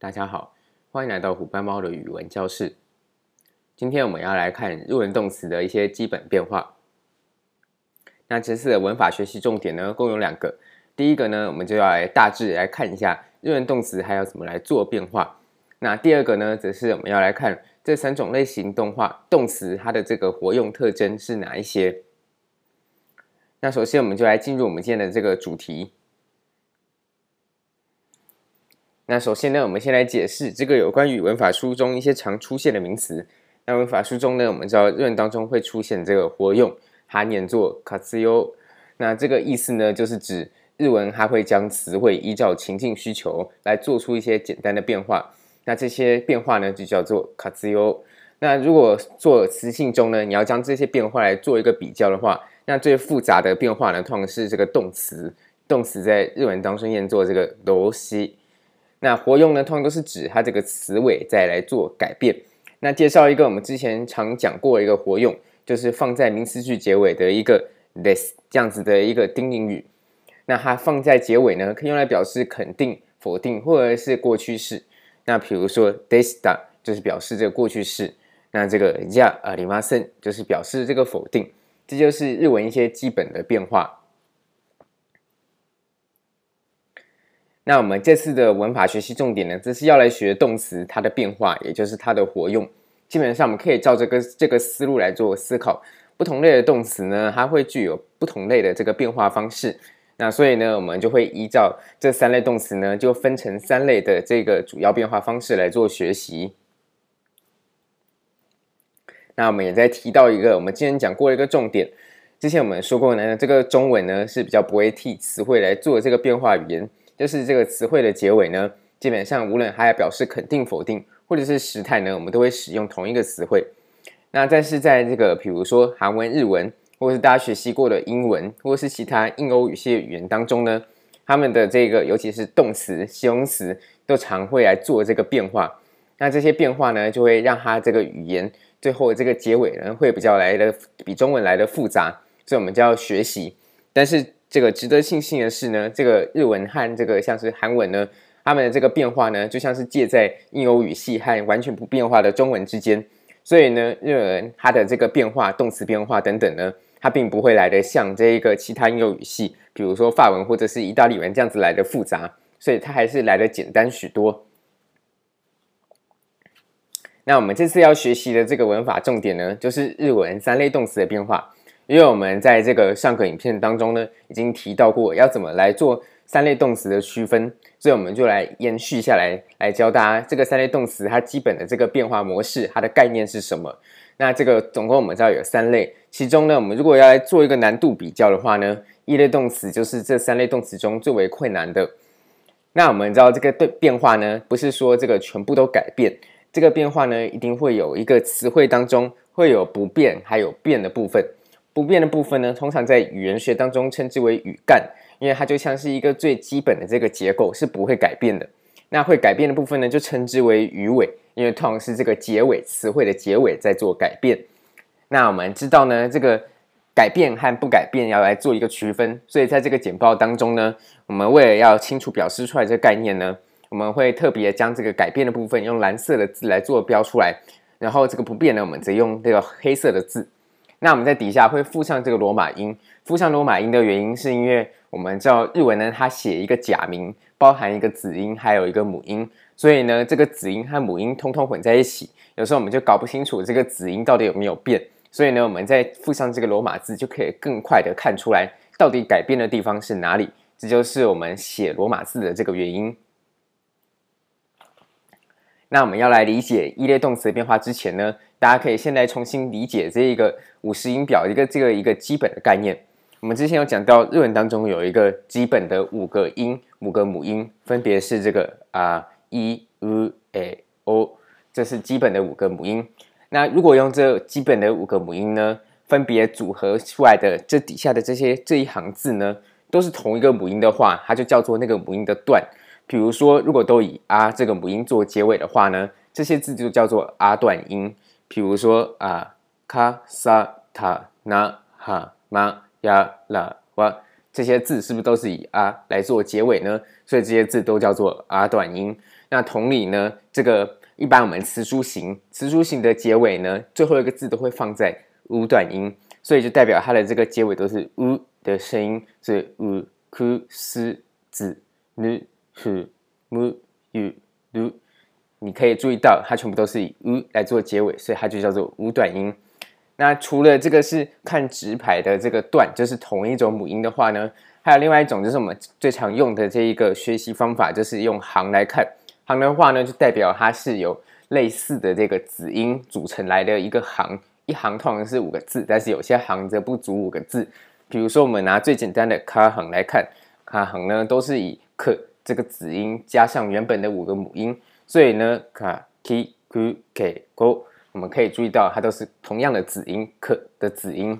大家好，欢迎来到虎斑猫的语文教室。今天我们要来看日文动词的一些基本变化。那这次的文法学习重点呢，共有两个。第一个呢，我们就要来大致来看一下日文动词还要怎么来做变化。那第二个呢，则是我们要来看这三种类型动画动词它的这个活用特征是哪一些。那首先，我们就来进入我们今天的这个主题。那首先呢，我们先来解释这个有关于文法书中一些常出现的名词。那文法书中呢，我们知道日文当中会出现这个活用，它念作活用。那这个意思呢，就是指日文它会将词汇依照情境需求来做出一些简单的变化。那这些变化呢，就叫做活用。那如果做词性中呢，你要将这些变化来做一个比较的话，那最复杂的变化呢，通常是这个动词。动词在日文当中念作这个动词。那活用呢，通常都是指它这个词尾再来做改变。那介绍一个我们之前常讲过一个活用，就是放在名词句结尾的一个 this 这样子的一个定语。那它放在结尾呢，可以用来表示肯定、否定或者是过去式。那比如说 deshita 就是表示这个过去式。那这个 ya a r i m a s e n 就是表示这个否定。这就是日文一些基本的变化。那我们这次的文法学习重点呢，这是要来学动词它的变化，也就是它的活用。基本上我们可以照这个这个思路来做思考。不同类的动词呢，它会具有不同类的这个变化方式。那所以呢，我们就会依照这三类动词呢，就分成三类的这个主要变化方式来做学习。那我们也在提到一个我们之前讲过一个重点。之前我们说过呢，这个中文呢是比较不会替词汇来做这个变化语言。就是这个词汇的结尾呢，基本上无论还要表示肯定、否定，或者是时态呢，我们都会使用同一个词汇。那但是在这个，比如说韩文、日文，或者是大家学习过的英文，或者是其他印欧语系语言当中呢，他们的这个尤其是动词、形容词，都常会来做这个变化。那这些变化呢，就会让它这个语言最后这个结尾呢，会比较来的比中文来的复杂，所以我们就要学习。但是这个值得庆幸的是呢，这个日文和这个像是韩文呢，他们的这个变化呢，就像是介在印欧语系和完全不变化的中文之间。所以呢，日文它的这个变化、动词变化等等呢，它并不会来的像这一个其他印欧语系，比如说法文或者是意大利文这样子来的复杂，所以它还是来的简单许多。那我们这次要学习的这个文法重点呢，就是日文三类动词的变化。因为我们在这个上个影片当中呢，已经提到过要怎么来做三类动词的区分，所以我们就来延续下来，来教大家这个三类动词它基本的这个变化模式，它的概念是什么。那这个总共我们知道有三类，其中呢，我们如果要来做一个难度比较的话呢，一类动词就是这三类动词中最为困难的。那我们知道这个对变化呢，不是说这个全部都改变，这个变化呢，一定会有一个词汇当中会有不变还有变的部分。不变的部分呢，通常在语言学当中称之为语干，因为它就像是一个最基本的这个结构是不会改变的。那会改变的部分呢，就称之为语尾，因为通常是这个结尾词汇的结尾在做改变。那我们知道呢，这个改变和不改变要来做一个区分，所以在这个简报当中呢，我们为了要清楚表示出来这个概念呢，我们会特别将这个改变的部分用蓝色的字来做标出来，然后这个不变呢，我们则用这个黑色的字。那我们在底下会附上这个罗马音，附上罗马音的原因是因为我们知道日文呢，它写一个假名，包含一个子音，还有一个母音，所以呢，这个子音和母音通通混在一起，有时候我们就搞不清楚这个子音到底有没有变，所以呢，我们再附上这个罗马字，就可以更快的看出来到底改变的地方是哪里，这就是我们写罗马字的这个原因。那我们要来理解一类动词的变化之前呢，大家可以现在重新理解这一个五十音表一个这个一个基本的概念。我们之前有讲到日文当中有一个基本的五个音，五个母音，分别是这个啊、i、u、e、o，这是基本的五个母音。那如果用这基本的五个母音呢，分别组合出来的这底下的这些这一行字呢，都是同一个母音的话，它就叫做那个母音的段。比如说，如果都以啊这个母音做结尾的话呢，这些字就叫做啊段音。譬如说啊，卡萨塔那哈玛呀啦哇，这些字是不是都是以啊来做结尾呢？所以这些字都叫做啊短音。那同理呢，这个一般我们词书形，词书形的结尾呢，最后一个字都会放在 u 短音，所以就代表它的这个结尾都是 u 的声音，所以 u、ku、s、z、n、hu、mu、yu、lu。你可以注意到，它全部都是以 u 来做结尾，所以它就叫做 u 短音。那除了这个是看直排的这个段，就是同一种母音的话呢，还有另外一种，就是我们最常用的这一个学习方法，就是用行来看。行的话呢，就代表它是由类似的这个子音组成来的一个行。一行通常是五个字，但是有些行则不足五个字。比如说，我们拿最简单的卡行来看，卡行呢都是以 k 这个子音加上原本的五个母音。所以呢，卡、ki、ku、ke、ko，我们可以注意到它都是同样的子音 k 的子音。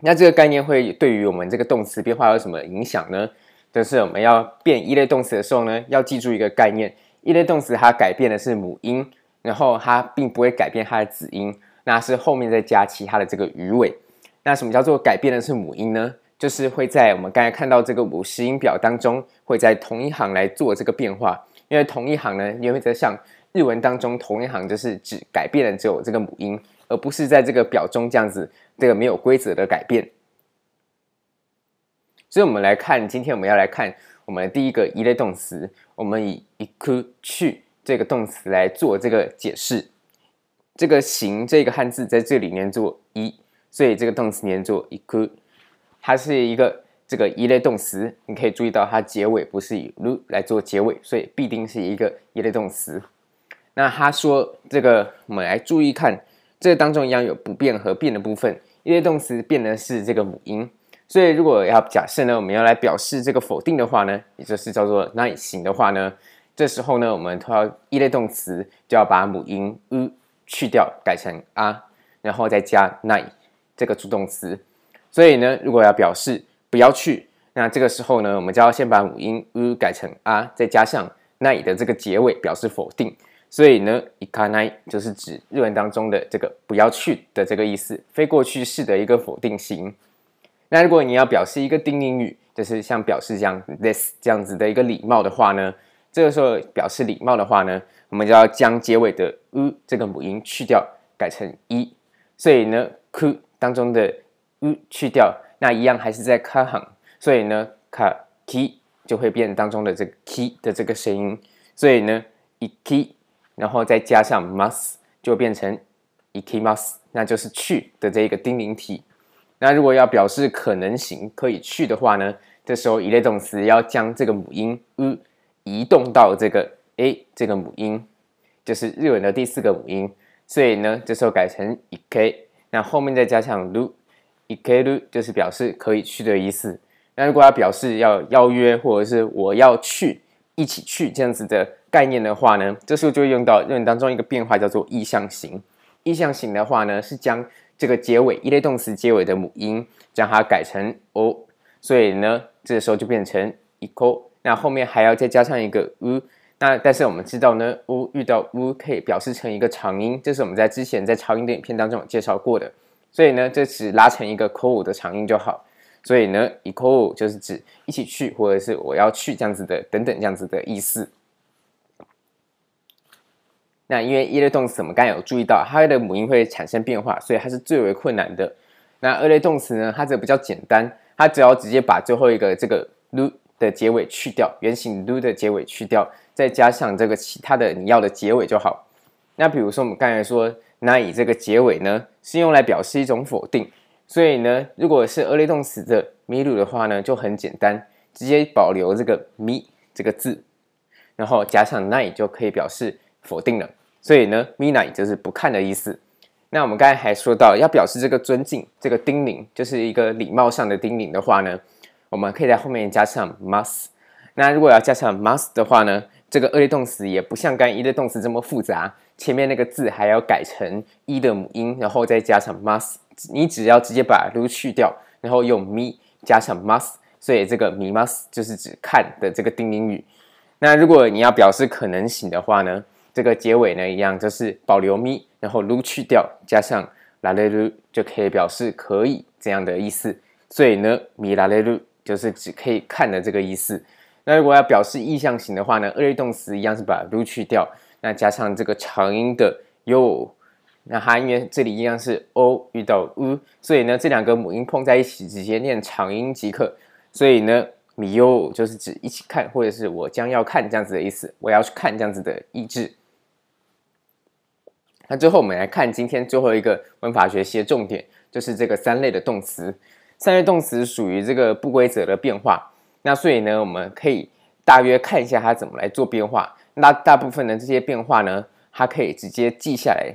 那这个概念会对于我们这个动词变化有什么影响呢？就是我们要变一类动词的时候呢，要记住一个概念：一类动词它改变的是母音，然后它并不会改变它的子音，那是后面再加其他的这个语尾。那什么叫做改变的是母音呢？就是会在我们刚才看到这个五十音表当中，会在同一行来做这个变化。因为同一行呢，因为在像日文当中，同一行就是指改变了只有这个母音，而不是在这个表中这样子这个没有规则的改变。所以，我们来看，今天我们要来看我们的第一个一类动词，我们以行く去这个动词来做这个解释。这个行这个汉字在这里念作一，所以这个动词念作行く，它是一个。这个一类动词，你可以注意到它结尾不是以 lu 来做结尾，所以必定是一个一类动词。那他说这个，我们来注意看，这个当中一样有不变和变的部分。一类动词变的是这个母音，所以如果要假设呢，我们要来表示这个否定的话呢，也就是叫做ない形的话呢，这时候呢，我们都要一类动词就要把母音 u 去掉，改成啊，然后再加ない这个助动词。所以呢，如果要表示 不要去，那这个时候呢，我们就要先把母音 u 改成啊，再加上ない的这个结尾，表示否定。所以呢，行かない就是指日文当中的这个不要去的这个意思，非过去式的一个否定型。那如果你要表示一个丁宁语，就是像表示这样 this 这样子的一个礼貌的话呢，这个时候表示礼貌的话呢，我们就要将结尾的 u 这个母音去掉，改成一。所以呢，ku 当中的 u 去掉。 那一样还是在卡行，所以呢，卡 ki 就会变当中的这个 ki 的这个声音，所以呢，i ki，然后再加上 mas 就变成 ikimas，那就是去的这一个丁宁体。那如果要表示可能行可以去的话呢，这时候一类动词要将这个母音 u 移动到这个 a 这个母音，就是日文的第四个母音，所以呢，这时候改成 ik，那后面再加上 lu。行ける就是表示可以去的意思。那如果要表示要邀约或者是我要去一起去这样子的概念的话呢，这时候就会用到日文当中一个变化叫做意象型。意象型的话呢，是将这个结尾一类动词结尾的母音将它改成 o，所以呢，这个时候就变成行こ。那后面还要再加上一个 u。那但是我们知道呢，u 遇到 u 可以表示成一个长音，这是我们在之前在长音的影片当中有介绍过的。 所以呢，这只拉成一个 ko 的长音就好。所以呢，行こう就是指一起去，或者是我要去这样子的等等这样子的意思。那因为一类动词我们刚才有注意到，它的母音会产生变化，所以它是最为困难的。那二类动词呢，它则比较简单，它只要直接把最后一个这个 lu 的结尾去掉，原型 lu 的结尾去掉，再加上这个其他的你要的结尾就好。那比如说我们刚才说。那以这个结尾呢，是用来表示一种否定，所以呢，如果是二类动词的见る的话呢，就很简单，直接保留这个见这个字，然后加上ない就可以表示否定了。所以呢，见ない就是不看的意思。那我们刚才还说到，要表示这个尊敬，这个叮咛，就是一个礼貌上的叮咛的话呢，我们可以在后面加上 mas。那如果要加上 mas 的话呢， 这个二类动词也不像刚一类动词这么复杂。前面那个字还要改成一的母音，然后再加上 mas。你只要直接把 lu 去掉，然后用 mi 加上 mas，所以这个 mimas 就是指看的这个丁宁语。那如果你要表示可能行的话呢，这个结尾呢一样，就是保留 mi，然后 lu 去掉，加上られる就可以表示可以这样的意思。 所以呢，米拉雷鲁就是指可以看的这个意思。 那如果要表示意象型的话呢，二类动词一样是把鲁去掉，那加上这个长音的 yo，那它因为这里一样是 o 遇到 u，所以呢，这两个母音碰在一起，直接念长音即可。所以呢，米 yo 就是指一起看，或者是我将要看这样子的意思，我要去看这样子的意志。那最后我们来看今天最后一个文法学习的重点。就是这个三类的动词，三类动词属于这个不规则的变化。那所以呢，我们可以大约看一下它怎么来做变化。那大部分的这些变化呢，它可以直接记下来。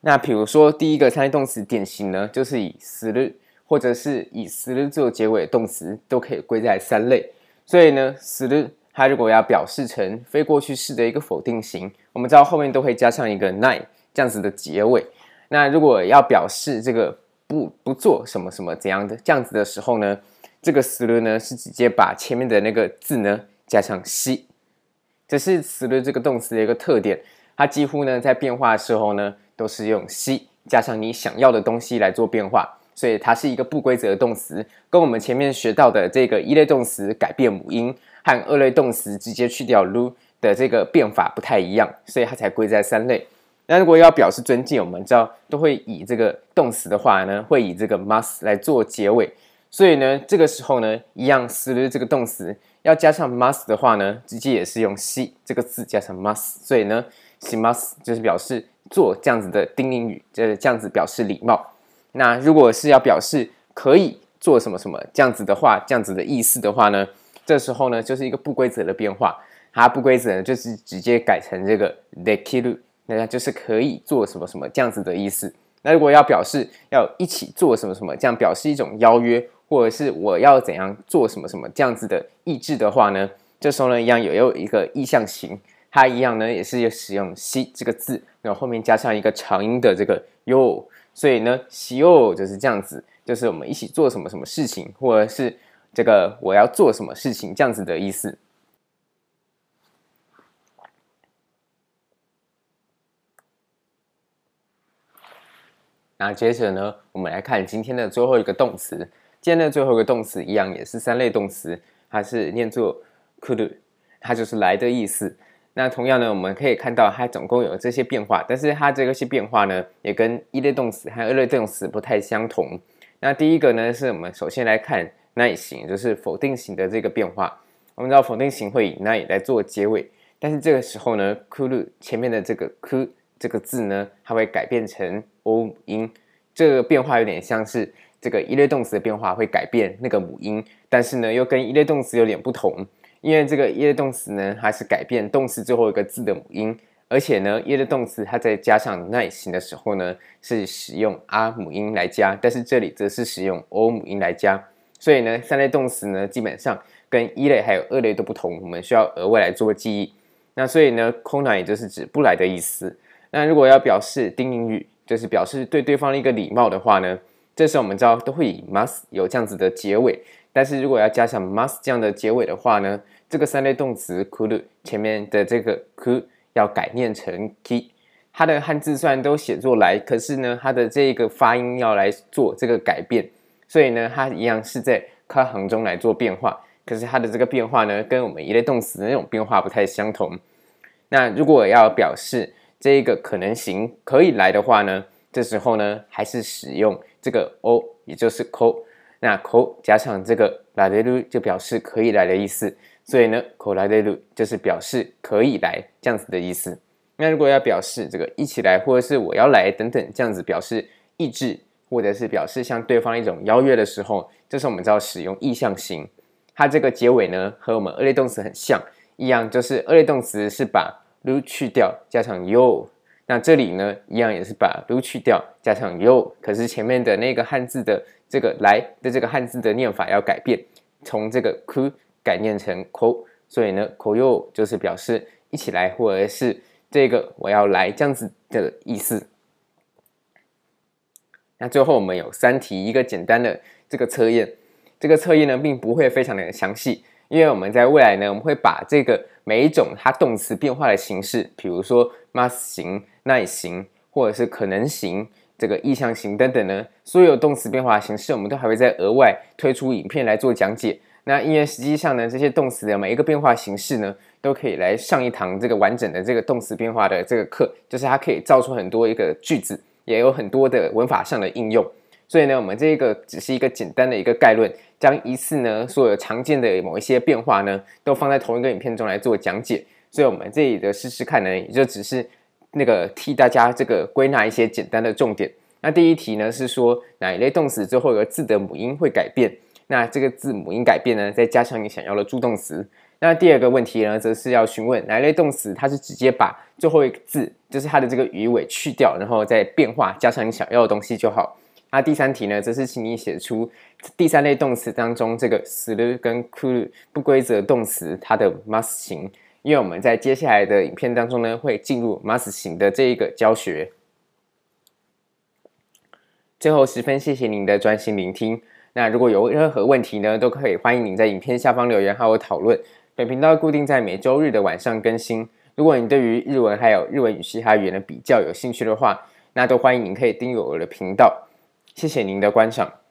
那比如说第一个三类动词典型呢，就是以する或者是以する做结尾的动词，都可以归在三类。所以呢，する它如果要表示成非过去式的一个否定型，我们知道后面都会加上一个ない这样子的结尾。那如果要表示这个不不做什么什么怎样的这样子的时候呢， 这个する呢是直接把前面的那个字呢加上し，这是する这个动词的一个特点。它几乎呢在变化的时候呢都是用し加上你想要的东西来做变化，所以它是一个不规则的动词，跟我们前面学到的这个一类动词改变母音和二类动词直接去掉る的这个变法不太一样，所以它才归在三类。那如果要表示尊敬，我们知道都会以这个动词的话呢，会以这个 mas 来做结尾。 所以呢，这个时候呢，一样する这个动词要加上 mas 的话呢，直接也是用し这个字加上 mas。所以呢，します就是表示做这样子的丁宁语，就是这样子表示礼貌。那如果是要表示可以做什么什么这样子的话，这样子的意思的话呢，这时候呢就是一个不规则的变化。它不规则呢，就是直接改成这个できる。那就是可以做什么什么这样子的意思。那如果要表示要一起做什么什么，这样表示一种邀约， 或者是我要怎样做什么什么这样子的意志的话呢，这时候呢一样也有一个意象型，它一样呢也是使用し这个字，然后后面加上一个长音的这个よ，所以呢しよう就是这样子，就是我们一起做什么什么事情，或者是这个我要做什么事情这样子的意思。那接着呢，我们来看今天的最后一个动词。 今天的最后一个动词一样也是三类动词，它是念作来る，它就是来的意思。那同样呢，我们可以看到它总共有这些变化，但是它这个些变化呢，也跟一类动词和二类动词不太相同。那第一个呢，是我们首先来看ない型，就是否定型的这个变化。我们知道否定型会以ない来做结尾，但是这个时候呢，来る前面的这个く这个字呢，它会改变成 o 母音，这个变化有点像是 这个一类动词的变化会改变那个母音，但是呢，又跟一类动词有点不同，因为这个一类动词呢，它是改变动词最后一个字的母音，而且呢，一类动词它在加上ない型的时候呢，是使用 a 母音来加，但是这里则是使用 o 母音来加，所以呢，三类动词呢，基本上跟一类还有二类都不同，我们需要额外来做记忆。那所以呢，こない也就是指不来的意思。那如果要表示丁宁语，就是表示对对方的一个礼貌的话呢， 这时候我们知道都会以 must 有这样子的结尾。但是如果要加上 must 这样的结尾的话呢，这个三类动词 could 前面的这个 could 要改念成 ki。它的汉字虽然都写作来，可是呢，它的这个发音要来做这个改变，所以呢，它一样是在卡行中来做变化。可是它的这个变化呢，跟我们一类动词的那种变化不太相同。那如果要表示这一个可能型可以来的话呢，这时候呢还是使用这个 o，也就是こ。那こ加上这个来れる就表示可以来的意思，所以呢こられる就是表示可以来这样子的意思。那如果要表示这个一起来或者是我要来等等这样子表示意志，或者是表示向对方一种邀约的时候，这时候我们就要使用意象型。它这个结尾呢和我们二类动词很像，一样就是二类动词是把る去掉，加上よ。 那这里呢，一样也是把る去掉，加上よ。可是前面的那个汉字的这个来的这个汉字的念法要改变，从这个く改念成こ。所以呢，こよ就是表示一起来，或者是这个我要来这样子的意思。那最后我们有三题，一个简单的这个测验。这个测验呢，并不会非常的详细。因为我们在未来呢，我们会把这个每一种它动词变化的形式，比如说 mas 型、 ない型，或者是可能型，这个意象型等等呢，所有动词变化形式，我们都还会再额外推出影片来做讲解。那因为实际上呢，这些动词的每一个变化形式呢，都可以来上一堂这个完整的这个动词变化的这个课，就是它可以造出很多一个句子，也有很多的文法上的应用。所以呢，我们这个只是一个简单的一个概论，将一次呢所有常见的某一些变化呢，都放在同一个影片中来做讲解。所以我们这里的试试看呢，也就只是那个替大家这个归纳一些简单的重点。那第一题呢是说哪一类动词最后一个字的母音会改变？那这个字母音改变呢，再加上你想要的助动词。那第二个问题呢，则是要询问哪一类动词，它是直接把最后一个字，就是它的这个语尾去掉，然后再变化，加上你想要的东西就好。那第三题呢，则是请你写出第三类动词当中这个する跟くる不规则动词它的 mas 型， 因为我们在接下来的影片当中呢，会进入 mas 型的这一个教学。最后，十分谢谢您的专心聆听。那如果有任何问题呢，都可以欢迎您在影片下方留言和我讨论。本频道固定在每周日的晚上更新。如果你对于日文还有日文与其他语言的比较有兴趣的话，那都欢迎您可以订阅我的频道。谢谢您的观赏。